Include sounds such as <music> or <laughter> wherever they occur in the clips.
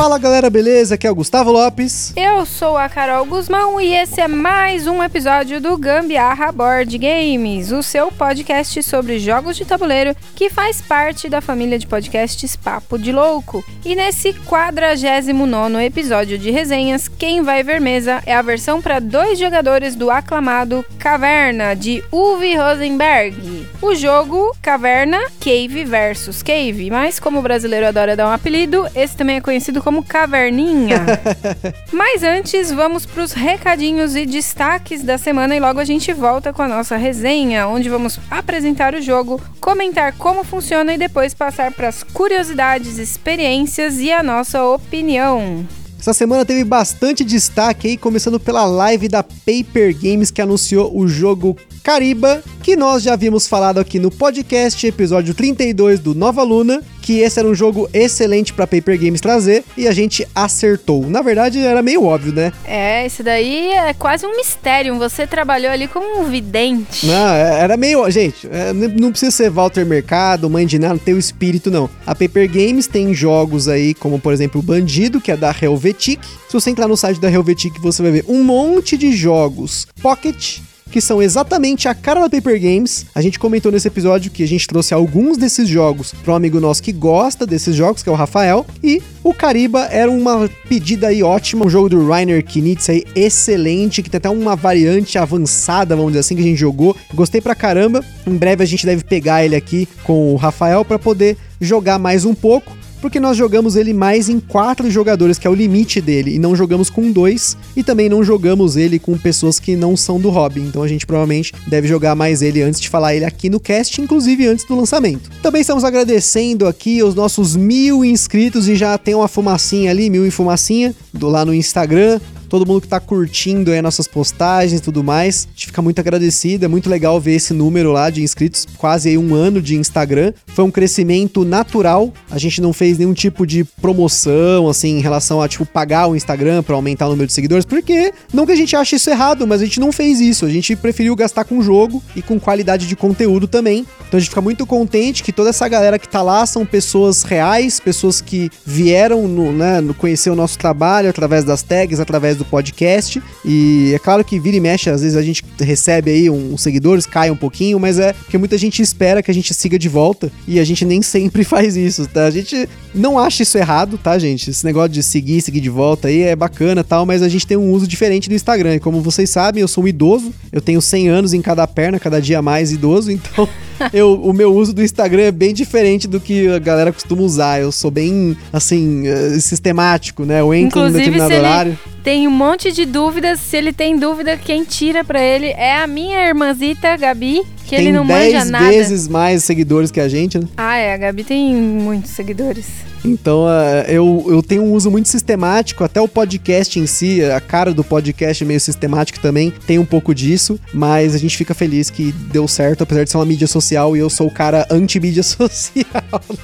Fala galera, beleza? Aqui é o Gustavo Lopes. Eu sou a Carol Guzmão e esse é mais um episódio do Gambiarra Board Games, o seu podcast sobre jogos de tabuleiro que faz parte da família de podcasts Papo de Louco. E nesse 49 episódio de resenhas, quem vai ver mesa é a versão para dois jogadores do aclamado Caverna de Uwe Rosenberg. O jogo Caverna Cave versus Cave, mas como o brasileiro adora dar um apelido, esse também é conhecido como como caverninha. <laughs> Mas antes, vamos para os recadinhos e destaques da semana e logo a gente volta com a nossa resenha, onde vamos apresentar o jogo, comentar como funciona e depois passar para as curiosidades, experiências e a nossa opinião. Essa semana teve bastante destaque aí, começando pela live da Paper Games que anunciou o jogo Cariba, que nós já havíamos falado aqui no podcast, episódio 32 do Nova Luna, que esse era um jogo excelente para Paper Games trazer e a gente acertou. Na verdade, era meio óbvio, né? É, esse daí é quase um mistério. Você trabalhou ali como um vidente. Não, é, era meio. Gente, é, não precisa ser Walter Mercado, mãe de nada, não tem o espírito, não. A Paper Games tem jogos aí, como por exemplo o Bandido, que é da Helvetic. Se você entrar no site da Helvetic, você vai ver um monte de jogos Pocket que são exatamente a cara da Paper Games. A gente comentou nesse episódio que a gente trouxe alguns desses jogos para um amigo nosso que gosta desses jogos, que é o Rafael, e o Cariba era uma pedida aí ótima, um jogo do Rainer Knitz aí excelente, que tem até uma variante avançada, vamos dizer assim, que a gente jogou. Gostei pra caramba. Em breve a gente deve pegar ele aqui com o Rafael para poder jogar mais um pouco porque nós jogamos ele mais em quatro jogadores, que é o limite dele, e não jogamos com dois, e também não jogamos ele com pessoas que não são do hobby. Então a gente provavelmente deve jogar mais ele antes de falar ele aqui no cast, inclusive antes do lançamento. Também estamos agradecendo aqui os nossos mil inscritos e já tem uma fumacinha ali, mil em fumacinha, do lá no Instagram todo mundo que tá curtindo aí nossas postagens e tudo mais. A gente fica muito agradecido, é muito legal ver esse número lá de inscritos, quase aí um ano de Instagram. Foi um crescimento natural, a gente não fez nenhum tipo de promoção, assim, em relação a, tipo, pagar o Instagram para aumentar o número de seguidores, porque não que a gente ache isso errado, mas a gente não fez isso, a gente preferiu gastar com jogo e com qualidade de conteúdo também. Então a gente fica muito contente que toda essa galera que tá lá são pessoas reais, pessoas que vieram no, né, conhecer o nosso trabalho através das tags, através do podcast. E é claro que vira e mexe, às vezes a gente recebe aí uns seguidores, cai um pouquinho, mas é porque muita gente espera que a gente siga de volta e a gente nem <laughs> sempre faz isso, tá? A gente não acha isso errado, tá, gente? Esse negócio de seguir, seguir de volta aí é bacana tal, mas a gente tem um uso diferente do Instagram. E como vocês sabem, eu sou um idoso, eu tenho 100 anos em cada perna, cada dia mais idoso, <laughs> então eu, o meu uso do Instagram é bem diferente do que a galera costuma usar. Eu sou bem, assim, uh, sistemático, né? Eu entro Inclusive, no determinado horário. Tem um monte de dúvidas. Se ele tem dúvida, quem tira para ele é a minha irmãzita, Gabi, que tem ele não manja nada. Vezes mais seguidores que a gente, né? Ah, é. A Gabi tem muitos seguidores. Então, uh, eu, eu tenho um uso muito sistemático, até o podcast em si, a cara do podcast é meio sistemático também, tem um pouco disso, mas a gente fica feliz que deu certo, apesar de ser uma mídia social e eu sou o cara anti-mídia <laughs> social.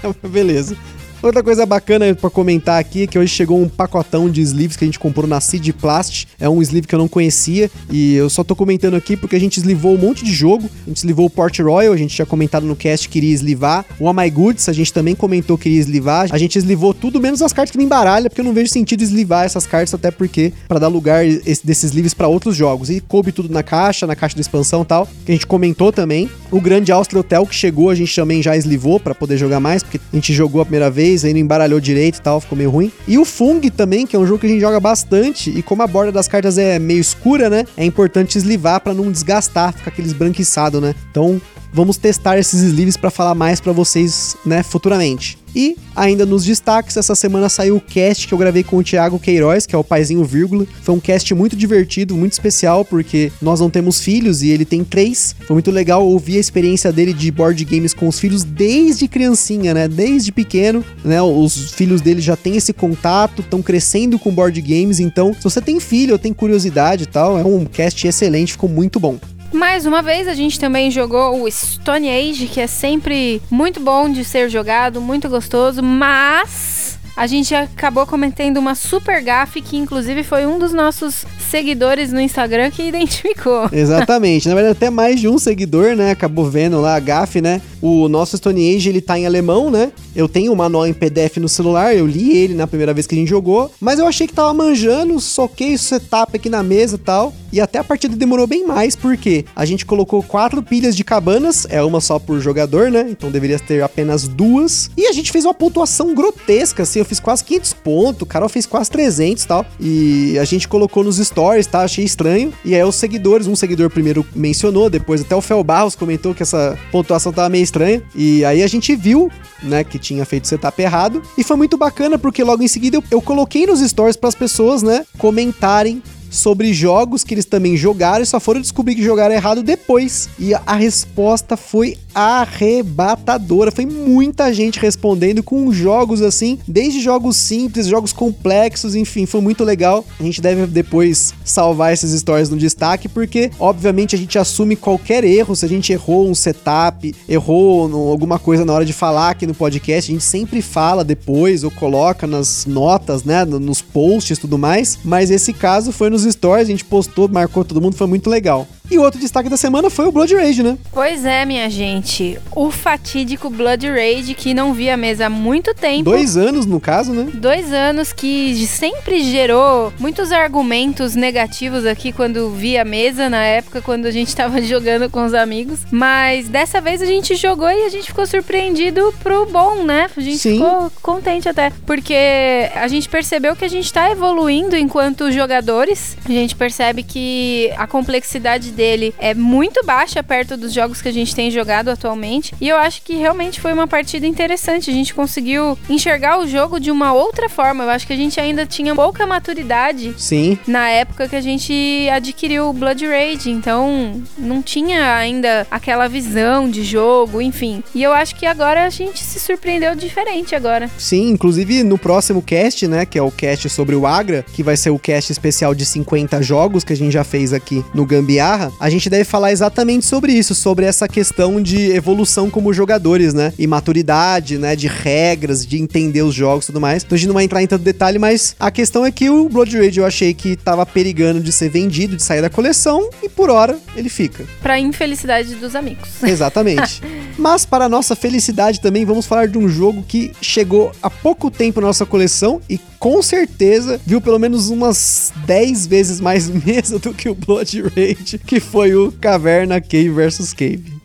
Né? Beleza. Outra coisa bacana para comentar aqui é que hoje chegou um pacotão de sleeves que a gente comprou na Seed Plast. É um sleeve que eu não conhecia e eu só tô comentando aqui porque a gente eslivou um monte de jogo. A gente eslivou o Port Royal, a gente tinha comentado no cast que iria eslivar. O Oh Goods, a gente também comentou que iria eslivar. A gente eslivou tudo menos as cartas que nem baralha, porque eu não vejo sentido eslivar essas cartas, até porque para dar lugar esse, desses sleeves para outros jogos. E coube tudo na caixa, na caixa da expansão e tal, que a gente comentou também. O Grande Austria Hotel que chegou, a gente também já eslivou para poder jogar mais, porque a gente jogou a primeira vez aí não embaralhou direito e tal, ficou meio ruim. E o Fung também, que é um jogo que a gente joga bastante, e como a borda das cartas é meio escura, né? É importante eslivar para não desgastar, ficar aquele esbranquiçado, né? Então, vamos testar esses sleeves para falar mais para vocês, né, futuramente. E ainda nos destaques, essa semana saiu o cast que eu gravei com o Thiago Queiroz, que é o paizinho vírgula. Foi um cast muito divertido, muito especial, porque nós não temos filhos e ele tem três. Foi muito legal ouvir a experiência dele de board games com os filhos desde criancinha, né? Desde pequeno, né? Os filhos dele já têm esse contato, estão crescendo com board games. Então, se você tem filho ou tem curiosidade e tal, é um cast excelente, ficou muito bom. Mais uma vez, a gente também jogou o Stone Age, que é sempre muito bom de ser jogado, muito gostoso, mas a gente acabou cometendo uma super gafe que inclusive foi um dos nossos seguidores no Instagram que identificou. <laughs> Exatamente. Na verdade, até mais de um seguidor, né, acabou vendo lá a gafe, né? O nosso Stone Age, ele tá em alemão, né? Eu tenho o manual em PDF no celular, eu li ele na primeira vez que a gente jogou, mas eu achei que tava manjando, soquei o setup aqui na mesa e tal, e até a partida demorou bem mais, porque a gente colocou quatro pilhas de cabanas, é uma só por jogador, né? Então deveria ter apenas duas, e a gente fez uma pontuação grotesca, assim, eu fiz quase 500 pontos, o Carol fez quase 300 e tal, e a gente colocou nos stories, tá? Achei estranho, e aí os seguidores, um seguidor primeiro mencionou, depois até o Fel Barros comentou que essa pontuação tava meio estranha, e aí a gente viu, né, que tinha feito setup errado. E foi muito bacana porque logo em seguida eu, eu coloquei nos stories para as pessoas, né, comentarem sobre jogos que eles também jogaram e só foram descobrir que jogaram errado depois. E a resposta foi arrebatadora. Foi muita gente respondendo com jogos assim, desde jogos simples, jogos complexos, enfim, foi muito legal. A gente deve depois salvar essas histórias no destaque, porque obviamente a gente assume qualquer erro. Se a gente errou um setup, errou no, alguma coisa na hora de falar aqui no podcast, a gente sempre fala depois ou coloca nas notas, né, nos posts e tudo mais. Mas esse caso foi nos stories, a gente postou, marcou todo mundo, foi muito legal. E o outro destaque da semana foi o Blood Rage, né? Pois é, minha gente. O fatídico Blood Rage que não via a mesa há muito tempo. Dois anos, no caso, né? Dois anos que sempre gerou muitos argumentos negativos aqui quando via a mesa, na época, quando a gente tava <laughs> jogando com os amigos. Mas dessa vez a gente jogou e a gente ficou surpreendido pro bom, né? A gente Sim. ficou contente até. Porque a gente percebeu que a gente tá evoluindo enquanto jogadores. A gente percebe que a complexidade dele é muito baixa perto dos jogos que a gente tem jogado atualmente. E eu acho que realmente foi uma partida interessante. A gente conseguiu enxergar o jogo de uma outra forma. Eu acho que a gente ainda tinha pouca maturidade Sim. na época que a gente adquiriu o Blood Rage, então não tinha ainda aquela visão de jogo, enfim. E eu acho que agora a gente se surpreendeu diferente agora. Sim, inclusive no próximo cast, né, que é o cast sobre o Agra, que vai ser o cast especial de 50 jogos que a gente já fez aqui no Gambiarra, a gente deve falar exatamente sobre isso, sobre essa questão de evolução como jogadores, né, e maturidade, né, de regras, de entender os jogos e tudo mais. Então a gente não vai entrar em tanto detalhe, mas a questão é que o Blood Rage eu achei que tava perigando de ser vendido, de sair da coleção, e por hora ele fica. Pra infelicidade dos amigos. <laughs> <laughs> Exatamente. Mas para nossa felicidade também, vamos falar de um jogo que chegou há pouco tempo na nossa coleção e com certeza viu pelo menos umas 10 vezes mais <laughs> mesa do que o Blood Rage, que foi o Caverna Cave vs Cave.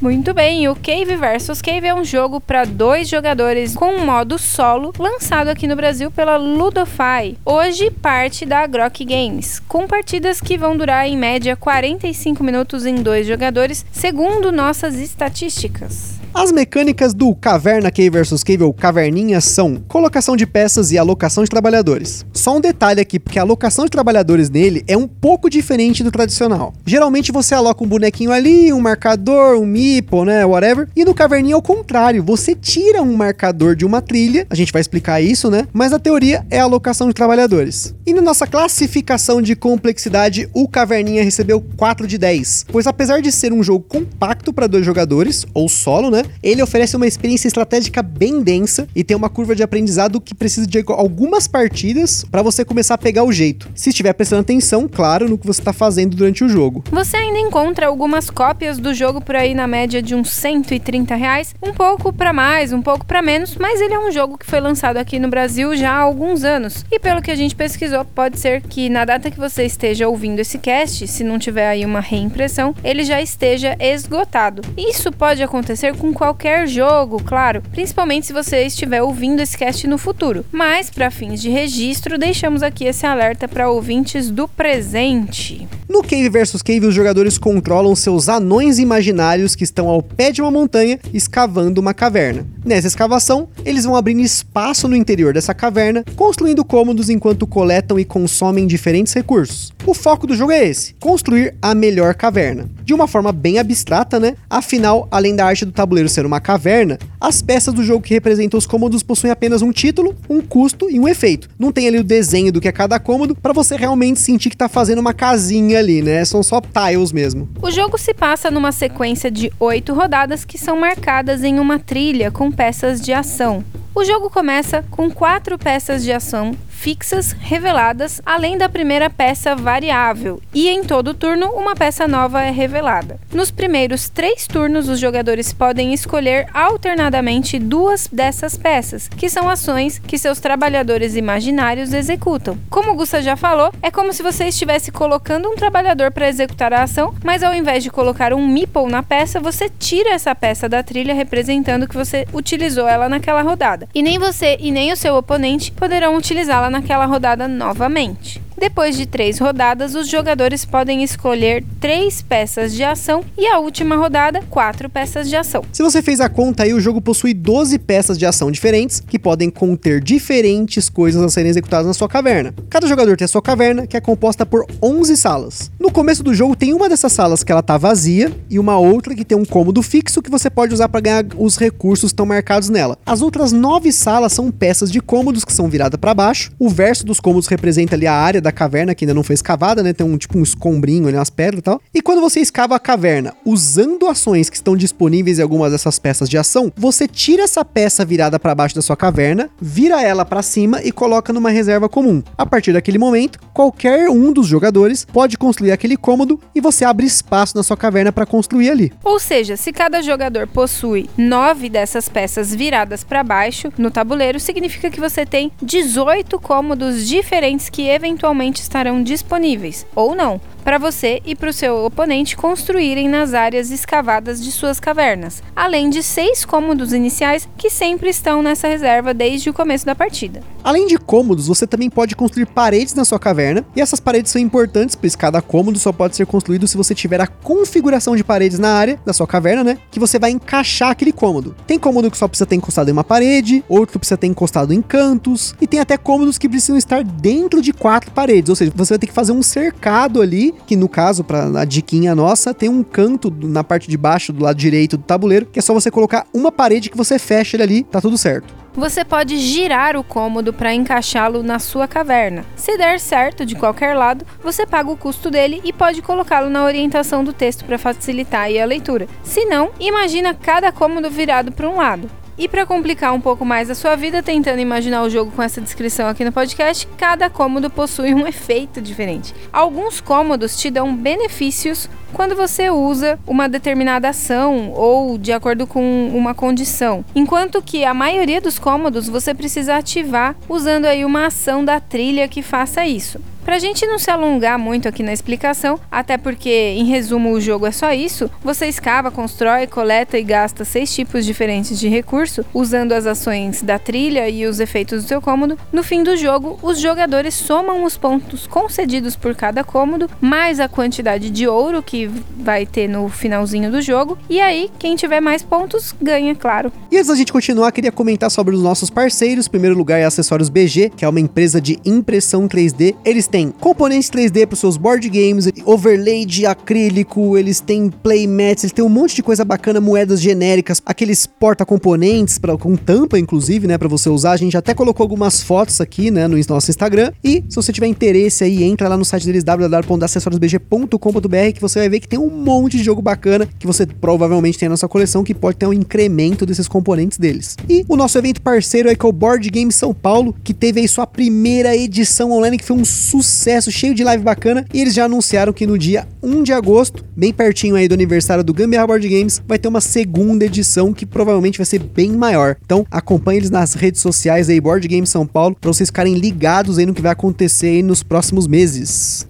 Muito bem, o Cave vs Cave é um jogo para dois jogadores com um modo solo, lançado aqui no Brasil pela Ludofy. Hoje parte da Grok Games, com partidas que vão durar em média 45 minutos em dois jogadores, segundo nossas estatísticas. As mecânicas do Caverna Cave vs Cave ou Caverninha são colocação de peças e alocação de trabalhadores. Só um detalhe aqui, porque a alocação de trabalhadores nele é um pouco diferente do tradicional. Geralmente você aloca um bonequinho ali, um marcador, um meeple, né, whatever. E no Caverninha é o contrário, você tira um marcador de uma trilha, a gente vai explicar isso, né? Mas a teoria é a alocação de trabalhadores. E na nossa classificação de complexidade, o Caverninha recebeu 4 de 10, pois apesar de ser um jogo compacto para dois jogadores, ou solo, né? Ele oferece uma experiência estratégica bem densa e tem uma curva de aprendizado que precisa de algumas partidas para você começar a pegar o jeito. Se estiver prestando atenção, claro, no que você está fazendo durante o jogo. Você ainda encontra algumas cópias do jogo por aí na média de uns 130 reais, um pouco para mais, um pouco para menos, mas ele é um jogo que foi lançado aqui no Brasil já há alguns anos. E pelo que a gente pesquisou, pode ser que na data que você esteja ouvindo esse cast, se não tiver aí uma reimpressão, ele já esteja esgotado. Isso pode acontecer com qualquer jogo, claro, principalmente se você estiver ouvindo esse cast no futuro. Mas para fins de registro, deixamos aqui esse alerta para ouvintes do presente. No Cave vs Cave, os jogadores controlam seus anões imaginários que estão ao pé de uma montanha escavando uma caverna. Nessa escavação, eles vão abrindo espaço no interior dessa caverna, construindo cômodos enquanto coletam e consomem diferentes recursos. O foco do jogo é esse: construir a melhor caverna. De uma forma bem abstrata, né? Afinal, além da arte do tabuleiro ser uma caverna, as peças do jogo que representam os cômodos possuem apenas um título, um custo e um efeito. Não tem ali o desenho do que é cada cômodo para você realmente sentir que tá fazendo uma casinha ali, né? São só tiles mesmo. O jogo se passa numa sequência de oito rodadas que são marcadas em uma trilha com peças de ação. O jogo começa com quatro peças de ação fixas reveladas, além da primeira peça variável, e em todo turno uma peça nova é revelada. Nos primeiros três turnos, os jogadores podem escolher alternadamente duas dessas peças, que são ações que seus trabalhadores imaginários executam. Como Gusta já falou, é como se você estivesse colocando um trabalhador para executar a ação, mas ao invés de colocar um meeple na peça, você tira essa peça da trilha representando que você utilizou ela naquela rodada. E nem você e nem o seu oponente poderão utilizá-la naquela rodada novamente. Depois de três rodadas, os jogadores podem escolher três peças de ação e a última rodada, quatro peças de ação. Se você fez a conta aí, o jogo possui 12 peças de ação diferentes que podem conter diferentes coisas a serem executadas na sua caverna. Cada jogador tem a sua caverna, que é composta por 11 salas. No começo do jogo tem uma dessas salas que ela tá vazia e uma outra que tem um cômodo fixo que você pode usar para ganhar os recursos estão marcados nela. As outras nove salas são peças de cômodos que são viradas para baixo. O verso dos cômodos representa ali a área da caverna que ainda não foi escavada, né? Tem um tipo um escombrinho ali, umas pedras e tal. E quando você escava a caverna usando ações que estão disponíveis em algumas dessas peças de ação, você tira essa peça virada para baixo da sua caverna, vira ela para cima e coloca numa reserva comum. A partir daquele momento, qualquer um dos jogadores pode construir aquele cômodo e você abre espaço na sua caverna para construir ali. Ou seja, se cada jogador possui nove dessas peças viradas para baixo no tabuleiro, significa que você tem 18 cômodos diferentes que eventualmente estarão disponíveis, ou não, para você e para o seu oponente construírem nas áreas escavadas de suas cavernas, além de seis cômodos iniciais que sempre estão nessa reserva desde o começo da partida. Além de cômodos, você também pode construir paredes na sua caverna, e essas paredes são importantes, pois cada cômodo só pode ser construído se você tiver a configuração de paredes na área da sua caverna, né? Que você vai encaixar aquele cômodo. Tem cômodo que só precisa ter encostado em uma parede, outro que precisa ter encostado em cantos, e tem até cômodos que precisam estar dentro de quatro paredes, ou seja, você vai ter que fazer um cercado ali que no caso, para a diquinha nossa, tem um canto na parte de baixo, do lado direito do tabuleiro, que é só você colocar uma parede que você fecha ele ali, tá tudo certo. Você pode girar o cômodo para encaixá-lo na sua caverna. Se der certo de qualquer lado, você paga o custo dele e pode colocá-lo na orientação do texto para facilitar a leitura. Se não, imagina cada cômodo virado para um lado. E para complicar um pouco mais a sua vida, tentando imaginar o jogo com essa descrição aqui no podcast, cada cômodo possui um <laughs> efeito diferente. Alguns cômodos te dão benefícios quando você usa uma determinada ação ou de acordo com uma condição, enquanto que a maioria dos cômodos você precisa ativar usando aí uma ação da trilha que faça isso. Para a gente não se alongar muito aqui na explicação, até porque, em resumo, o jogo é só isso, você escava, constrói, coleta e gasta seis tipos diferentes de recurso, usando as ações da trilha e os efeitos do seu cômodo. No fim do jogo, os jogadores somam os pontos concedidos por cada cômodo, mais a quantidade de ouro que vai ter no finalzinho do jogo, e aí, quem tiver mais pontos, ganha, claro. E antes da gente continuar, queria comentar sobre os nossos parceiros. Em primeiro lugar é Acessórios BG, que é uma empresa de impressão 3D. Eles têm tem componentes 3D para os seus board games, overlay de acrílico, eles têm playmats, eles têm um monte de coisa bacana, moedas genéricas, aqueles porta-componentes com tampa, inclusive, né, para você usar. A gente até colocou algumas fotos aqui, né, no nosso Instagram. E se você tiver interesse aí, entra lá no site deles www.acessoriosbg.com.br que você vai ver que tem um monte de jogo bacana que você provavelmente tem na sua coleção que pode ter um incremento desses componentes deles. E o nosso evento parceiro é que é o Board Game São Paulo, que teve aí sua primeira edição online que foi um sucesso sucesso, cheio de live bacana. E eles já anunciaram que no dia 1 de agosto, bem pertinho aí do aniversário do Gambiarra Board Games, vai ter uma segunda edição que provavelmente vai ser bem maior. Então acompanhe eles nas redes sociais aí, Board Game São Paulo, para vocês ficarem ligados aí no que vai acontecer aí nos próximos meses.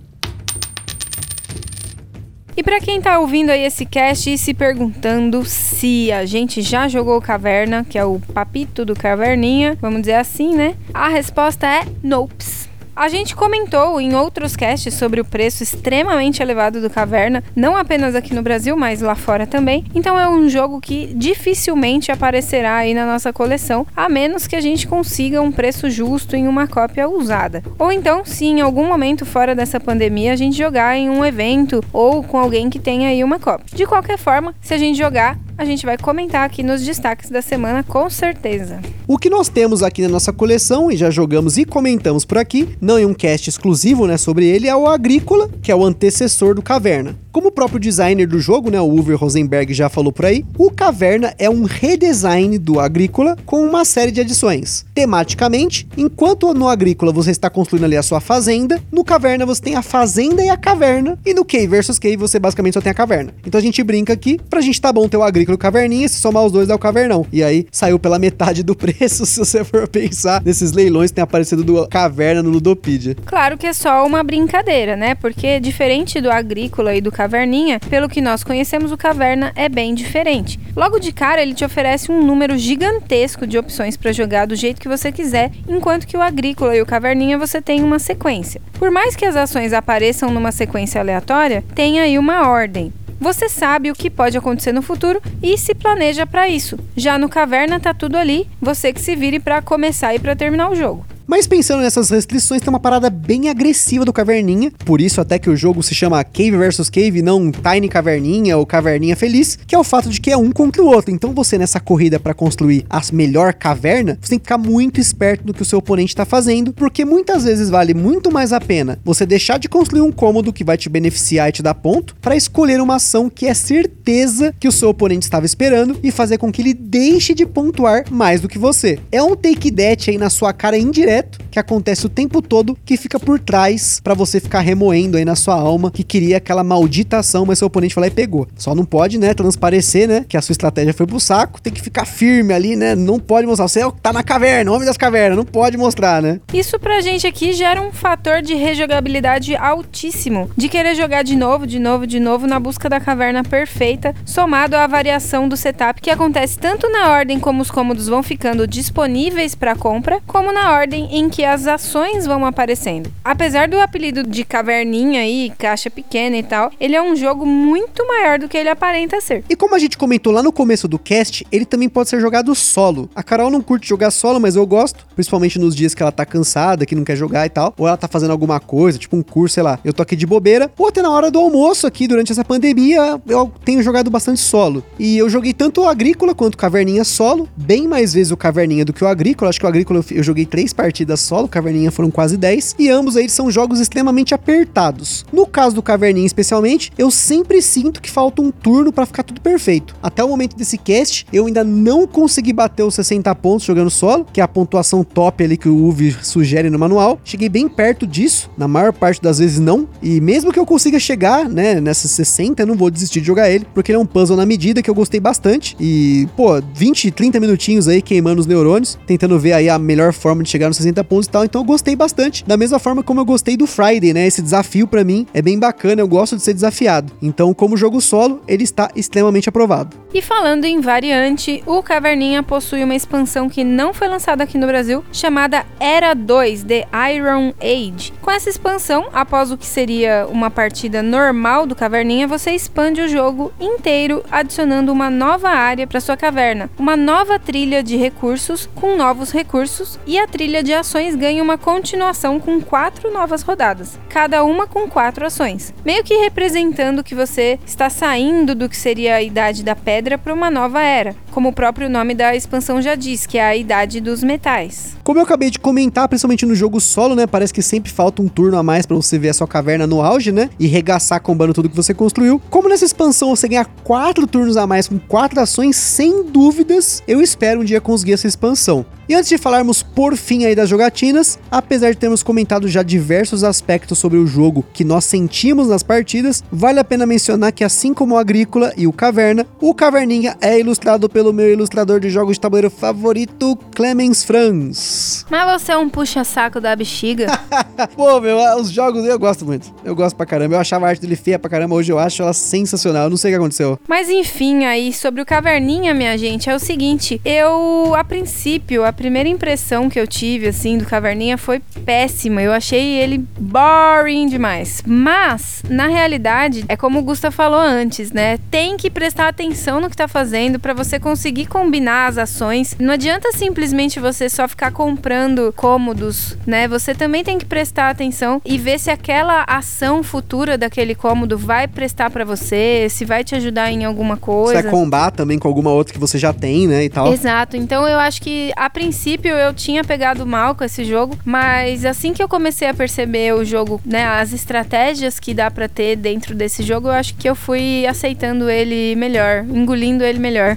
E para quem tá ouvindo aí esse cast e se perguntando se a gente já jogou Caverna, que é o papito do Caverninha, vamos dizer assim, né? A resposta é nopes. A gente comentou em outros casts sobre o preço extremamente elevado do Caverna, não apenas aqui no Brasil, mas lá fora também. Então é um jogo que dificilmente aparecerá aí na nossa coleção, a menos que a gente consiga um preço justo em uma cópia usada. Ou então, se em algum momento fora dessa pandemia a gente jogar em um evento ou com alguém que tenha aí uma cópia. De qualquer forma, se a gente jogar, a gente vai comentar aqui nos destaques da semana com certeza. O que nós temos aqui na nossa coleção, e já jogamos e comentamos por aqui, não em um cast exclusivo né, sobre ele, é o Agrícola, que é o antecessor do Caverna. Como o próprio designer do jogo, né, o Uwe Rosenberg já falou por aí, o Caverna é um redesign do Agrícola com uma série de adições. Tematicamente, enquanto no Agrícola você está construindo ali a sua fazenda, no Caverna você tem a fazenda e a caverna, e no Cave versus Cave você basicamente só tem a caverna. Então a gente brinca aqui, pra gente tá bom ter o Agrícola e o Caverninha, se somar os dois dá o Cavernão. E aí saiu pela metade do <laughs> preço, se você for pensar nesses leilões que tem aparecido do Caverna no Ludopedia. Claro que é só uma brincadeira, né? Porque diferente do Agrícola e do Caverninha, pelo que nós conhecemos, o Caverna é bem diferente. Logo de cara, ele te oferece um número gigantesco de opções para jogar do jeito que você quiser, enquanto que o Agrícola e o Caverninha você tem uma sequência. Por mais que as ações apareçam numa sequência aleatória, tem aí uma ordem. Você sabe o que pode acontecer no futuro e se planeja para isso. Já no Caverna tá tudo ali, você que se vire para começar e para terminar o jogo. Mas pensando nessas restrições, tem uma parada bem agressiva do Caverninha, por isso até que o jogo se chama Cave vs Cave, não Tiny Caverninha ou Caverninha Feliz, que é o fato de que é um contra o outro. Então você nessa corrida para construir a melhor caverna, você tem que ficar muito esperto no que o seu oponente está fazendo, porque muitas vezes vale muito mais a pena você deixar de construir um cômodo que vai te beneficiar e te dar ponto, para escolher uma ação que é certeza que o seu oponente estava esperando e fazer com que ele deixe de pontuar mais do que você. É um take that aí na sua cara indireto que acontece o tempo todo que fica por trás para você ficar remoendo aí na sua alma que queria aquela maldita ação, mas seu oponente foi lá e pegou. Só não pode, né, transparecer, né, que a sua estratégia foi pro saco, tem que ficar firme ali, né, não pode mostrar. Você tá na caverna, homem das cavernas, não pode mostrar, né? Isso pra gente aqui gera um fator de rejogabilidade altíssimo, de querer jogar de novo, de novo, de novo na busca da caverna perfeita, somado à variação do setup que acontece tanto na ordem como os cômodos vão ficando disponíveis para compra, como na ordem em que as ações vão aparecendo. Apesar do apelido de caverninha aí, caixa pequena e tal, ele é um jogo muito maior do que ele aparenta ser. E como a gente comentou lá no começo do cast, ele também pode ser jogado solo. A Carol não curte jogar solo, mas eu gosto, principalmente nos dias que ela tá cansada, que não quer jogar e tal, ou ela tá fazendo alguma coisa, tipo um curso, sei lá. Eu tô aqui de bobeira, ou até na hora do almoço aqui durante essa pandemia, eu tenho jogado bastante solo. E eu joguei tanto o Agrícola quanto o Caverninha solo, bem mais vezes o Caverninha do que o Agrícola. Acho que o Agrícola eu joguei três partidas partidas solo, Caverninha foram quase 10, e ambos aí são jogos extremamente apertados. No caso do Caverninha especialmente, eu sempre sinto que falta um turno para ficar tudo perfeito. Até o momento desse cast, eu ainda não consegui bater os 60 pontos jogando solo, que é a pontuação top ali que o UV sugere no manual. Cheguei bem perto disso, na maior parte das vezes não, e mesmo que eu consiga chegar, né, nessas 60, eu não vou desistir de jogar ele, porque ele é um puzzle na medida que eu gostei bastante, e, pô, 20, 30 minutinhos aí queimando os neurônios, tentando ver aí a melhor forma de chegar nos 60 60 pontos e tal, então eu gostei bastante. Da mesma forma como eu gostei do Friday, né? Esse desafio para mim é bem bacana, eu gosto de ser desafiado. Então, como jogo solo, ele está extremamente aprovado. E falando em variante, o Caverninha possui uma expansão que não foi lançada aqui no Brasil, chamada Era 2 The Iron Age. Com essa expansão, após o que seria uma partida normal do Caverninha, você expande o jogo inteiro, adicionando uma nova área para sua caverna, uma nova trilha de recursos com novos recursos e a trilha de ações ganha uma continuação com quatro novas rodadas, cada uma com quatro ações, meio que representando que você está saindo do que seria a idade da pedra para uma nova era, como o próprio nome da expansão já diz, que é a idade dos metais. Como eu acabei de comentar, principalmente no jogo solo, né, parece que sempre falta um turno a mais para você ver a sua caverna no auge, né, e regaçar combando tudo que você construiu. Como nessa expansão você ganha quatro turnos a mais com quatro ações, sem dúvidas, eu espero um dia conseguir essa expansão. E antes de falarmos por fim aí das jogatinas, apesar de termos comentado já diversos aspectos sobre o jogo que nós sentimos nas partidas, vale a pena mencionar que assim como o Agrícola e o Caverna, o Caverninha é ilustrado pelo meu ilustrador de jogos de tabuleiro favorito, Clemens Franz. Mas você é um puxa-saco da bexiga. <laughs> Pô, meu, os jogos eu gosto muito. Eu gosto pra caramba. Eu achava a arte dele feia pra caramba, hoje eu acho ela sensacional. Eu não sei o que aconteceu. Mas enfim, aí sobre o Caverninha, minha gente, é o seguinte, eu a princípio, a primeira impressão que eu tive, assim, do Caverninha foi péssima. Eu achei ele boring demais. Mas, na realidade, é como o Gusta falou antes, né? Tem que prestar atenção no que tá fazendo para você conseguir combinar as ações. Não adianta simplesmente você só ficar comprando cômodos, né? Você também tem que prestar atenção e ver se aquela ação futura daquele cômodo vai prestar para você, se vai te ajudar em alguma coisa. Você vai combar também com alguma outra que você já tem, né, e tal. Exato. Então eu acho que a princípio eu tinha pegado mal com esse jogo, mas assim que eu comecei a perceber o jogo, né, as estratégias que dá para ter dentro desse jogo, eu acho que eu fui aceitando ele melhor, engolindo ele melhor.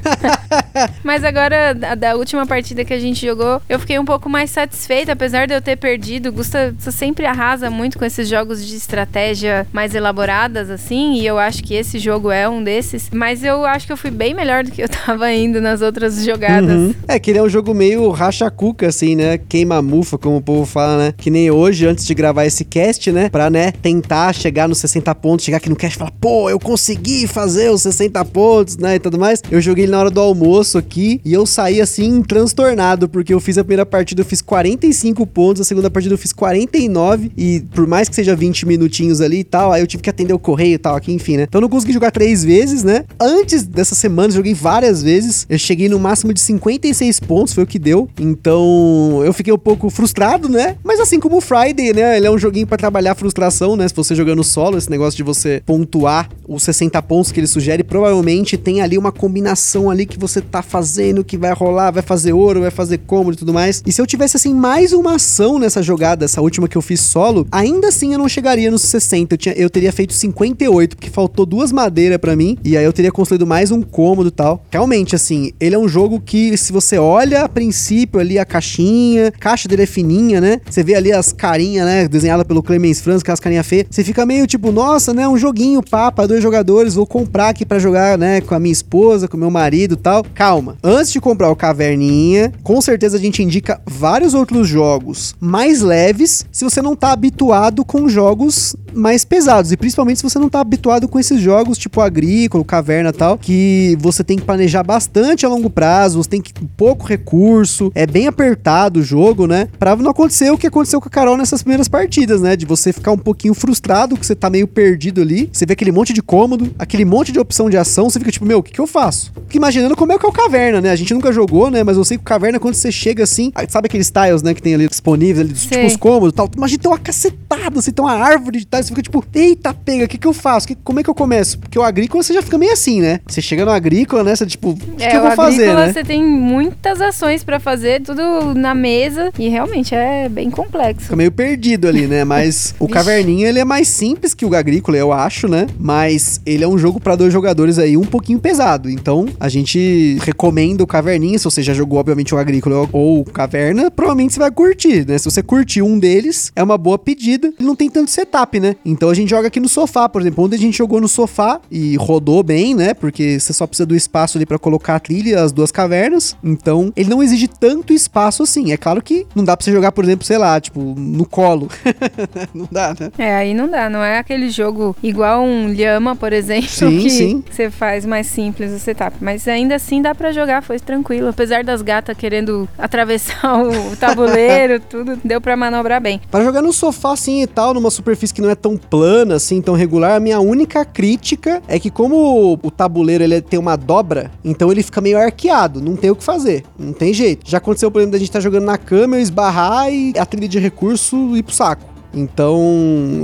<laughs> mas agora da, da última partida que a gente jogou, eu fiquei um pouco mais satisfeita, apesar de eu ter perdido. Gusta sempre arrasa muito com esses jogos de estratégia mais elaboradas assim, e eu acho que esse jogo é um desses, mas eu acho que eu fui bem melhor do que eu tava indo nas outras jogadas. Uhum. É que ele é um jogo meio racha-cuca, assim, né? Queima-mufa, como o povo fala, né? Que nem hoje, antes de gravar esse cast, né? Pra, né, tentar chegar nos 60 pontos, chegar aqui no cast e falar, pô, eu consegui fazer os 60 pontos, né? E tudo mais. Eu joguei na hora do almoço aqui e eu saí, assim, transtornado, porque eu fiz a primeira partida, eu fiz 45 pontos, a segunda partida eu fiz 49 e por mais que seja 20 minutinhos ali e tal, aí eu tive que atender o correio e tal aqui, enfim, né? Então eu não consegui jogar três vezes, né? Antes dessa semana, eu joguei várias vezes. Eu cheguei no máximo de 56 pontos, foi o que deu. Então, eu fiquei um pouco frustrado, né? Mas assim como o Friday, né? Ele é um joguinho para trabalhar a frustração, né? Se você jogando solo, esse negócio de você pontuar os 60 pontos que ele sugere, provavelmente tem ali uma combinação ali que você tá fazendo, que vai rolar, vai fazer ouro, vai fazer cômodo e tudo mais. E se eu tivesse assim mais uma ação nessa jogada, essa última que eu fiz solo, ainda assim eu não chegaria nos 60. Eu, tinha, eu teria feito 58, porque faltou duas madeiras para mim. E aí eu teria construído mais um cômodo e tal. Realmente, assim, ele é um jogo que, se você olha a princípio ali a caixinha, caixa dele é fininha, né? Você vê ali as carinhas, né? Desenhada pelo Clemens Franz, aquelas carinhas feias. Você fica meio tipo, nossa, né? Um joguinho, papa, dois jogadores, vou comprar aqui para jogar, né? Com a minha esposa, com o meu marido tal. Calma. Antes de comprar o Caverninha, com certeza a gente indica vários outros jogos mais leves se você não tá habituado com jogos mais pesados. E principalmente se você não tá habituado com esses jogos tipo agrícola, caverna e tal, que você tem que planejar bastante a longo prazo, você tem que pouco recurso, é bem apertado o jogo, né? Pra não acontecer o que aconteceu com a Carol nessas primeiras partidas, né? De você ficar um pouquinho frustrado, que você tá meio perdido ali. Você vê aquele monte de cômodo, aquele monte de opção de ação, você fica tipo, meu, o que, que eu faço? Imaginando como é que é o caverna, né? A gente nunca jogou, né? Mas eu sei que o caverna, quando você chega assim, sabe aqueles tiles, né, que tem ali disponíveis, ali, tipo os cômodos e tal. Imagina tem uma cacetada, assim, tem uma árvore de tiles, você fica tipo, eita, pega, o que, que eu faço? Que, como é que eu começo? Porque o agrícola você já fica meio assim, né? Você chega no agrícola, né? Você tipo, o que, é, que eu vou fazer, né? Você tem muitas ações para fazer, tudo na mesa e realmente é bem complexo. Fica meio perdido ali, né? Mas <laughs> o Caverninha ele é mais simples que o agrícola, eu acho, né? Mas ele é um jogo para dois jogadores aí um pouquinho pesado. Então a gente recomenda o Caverninha. Se você já jogou, obviamente, o agrícola ou o Caverna, provavelmente você vai curtir, né? Se você curtir um deles, é uma boa pedida. Ele não tem tanto setup, né? Então a gente joga aqui no sofá, por exemplo. Onde a gente jogou no sofá e rodou bem, né? Porque você só precisa do espaço ali para colocar a trilha, as duas cavernas. Então ele não exige tanto espaço assim. É claro que não dá pra você jogar, por exemplo, sei lá, tipo, no colo. <laughs> não dá, né? É, aí não dá. Não é aquele jogo igual um Lhama, por exemplo, sim, que sim. você faz mais simples o setup. Mas ainda assim dá para jogar, foi tranquilo. Apesar das gatas querendo atravessar <laughs> o tabuleiro, tudo, deu para manobrar bem. Para jogar no sofá assim e tal, numa superfície que não é tão plana assim, tão regular, a minha única crítica é que como o tabuleiro ele tem uma dobra, então ele fica meio arqueado, não tem o que fazer, não tem jeito. Já aconteceu o problema da gente estar tá jogando na cama, eu esbarrar e a trilha de recurso ir pro saco. Então,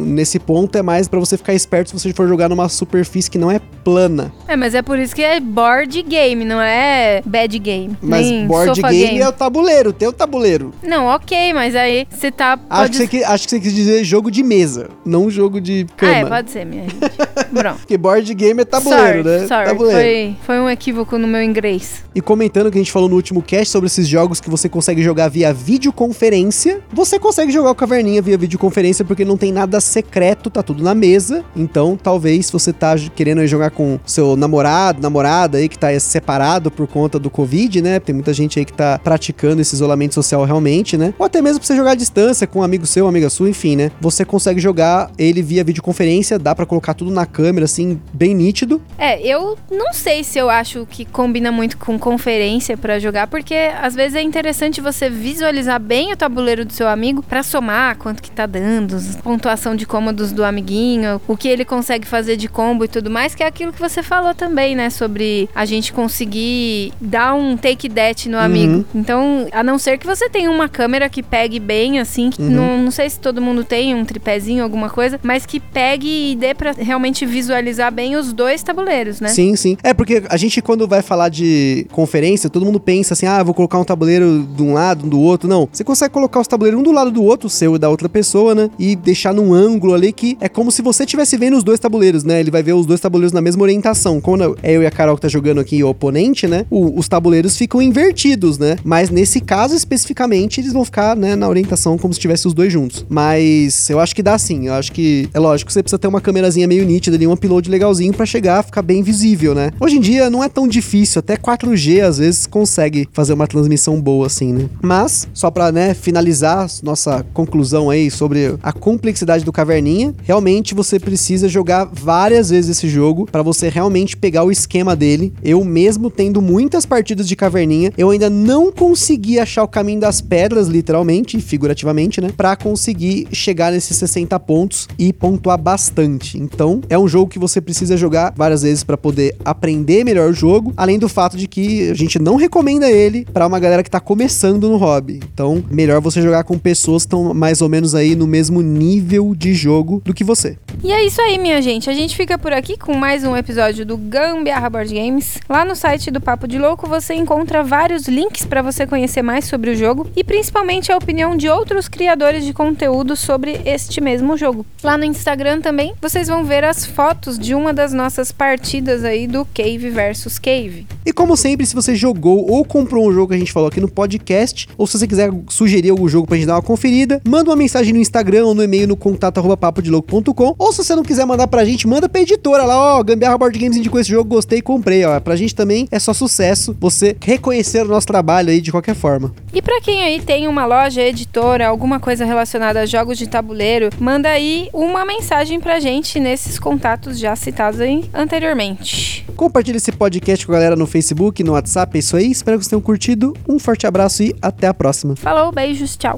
nesse ponto é mais para você ficar esperto se você for jogar numa superfície que não é plana. É, mas é por isso que é board game, não é bad game. Mas board game, game, é o tabuleiro, tem o tabuleiro. Não, ok, mas aí você tá. Pode... Acho, que você, que, acho que você quis dizer jogo de mesa, não jogo de cama. Ah, é, pode ser, minha gente. Pronto. <laughs> Porque board game é tabuleiro, sorry, né? Sorry, tabuleiro. Foi, foi um equívoco no meu inglês. E comentando o que a gente falou no último cast sobre esses jogos que você consegue jogar via videoconferência, você consegue jogar o Caverninha via videoconferência videoconferência porque não tem nada secreto, tá tudo na mesa. Então, talvez você tá querendo jogar com seu namorado, namorada aí que tá separado por conta do Covid, né? Tem muita gente aí que tá praticando esse isolamento social realmente, né? Ou até mesmo pra você jogar à distância com um amigo seu, amiga sua, enfim, né? Você consegue jogar ele via videoconferência, dá para colocar tudo na câmera, assim, bem nítido. É, eu não sei se eu acho que combina muito com conferência para jogar, porque às vezes é interessante você visualizar bem o tabuleiro do seu amigo para somar quanto que tá dando, pontuação de cômodos do amiguinho, o que ele consegue fazer de combo e tudo mais, que é aquilo que você falou também, né? Sobre a gente conseguir dar um take that no amigo. Uhum. Então, a não ser que você tenha uma câmera que pegue bem, assim, uhum. não, não sei se todo mundo tem um tripézinho, alguma coisa, mas que pegue e dê pra realmente visualizar bem os dois tabuleiros, né? Sim, sim. É, porque a gente, quando vai falar de conferência, todo mundo pensa assim, ah, vou colocar um tabuleiro de um lado, um do outro. Não. Você consegue colocar os tabuleiros um do lado do outro, o seu e da outra pessoa, E deixar num ângulo ali que é como se você estivesse vendo os dois tabuleiros, né? Ele vai ver os dois tabuleiros na mesma orientação. Quando é eu e a Carol que tá jogando aqui o oponente, né? O, os tabuleiros ficam invertidos, né? Mas nesse caso especificamente, eles vão ficar, né, na orientação como se tivesse os dois juntos. Mas eu acho que dá sim. Eu acho que é lógico, você precisa ter uma câmerazinha meio nítida ali, um upload legalzinho para chegar, ficar bem visível, né? Hoje em dia não é tão difícil, até 4G às vezes consegue fazer uma transmissão boa assim, né? Mas só para, né, finalizar nossa conclusão aí sobre a complexidade do Caverninha, realmente você precisa jogar várias vezes esse jogo para você realmente pegar o esquema dele. Eu mesmo tendo muitas partidas de Caverninha, eu ainda não consegui achar o caminho das pedras, literalmente, figurativamente, né, para conseguir chegar nesses 60 pontos e pontuar bastante. Então, é um jogo que você precisa jogar várias vezes para poder aprender melhor o jogo, além do fato de que a gente não recomenda ele para uma galera que tá começando no hobby. Então, melhor você jogar com pessoas que estão mais ou menos aí no mesmo nível de jogo do que você. E é isso aí, minha gente. A gente fica por aqui com mais um episódio do Gambiarra Board Games. Lá no site do Papo de Louco você encontra vários links para você conhecer mais sobre o jogo e principalmente a opinião de outros criadores de conteúdo sobre este mesmo jogo. Lá no Instagram também vocês vão ver as fotos de uma das nossas partidas aí do Cave versus Cave. E como sempre, se você jogou ou comprou um jogo que a gente falou aqui no podcast, ou se você quiser sugerir algum jogo pra gente dar uma conferida, manda uma mensagem no Instagram ou no e-mail no contato ou se você não quiser mandar pra gente, manda pra editora lá, ó, Gambiarra Board Games indicou esse jogo, gostei, comprei, ó. Pra gente também é só sucesso você reconhecer o nosso trabalho aí de qualquer forma. E pra quem aí tem uma loja, editora, alguma coisa relacionada a jogos de tabuleiro, manda aí uma mensagem pra gente nesses contatos já citados aí anteriormente. Compartilhe esse podcast com a galera no Facebook, no WhatsApp, é isso aí. Espero que vocês tenham curtido. Um forte abraço e até a próxima. Falou, beijos, tchau.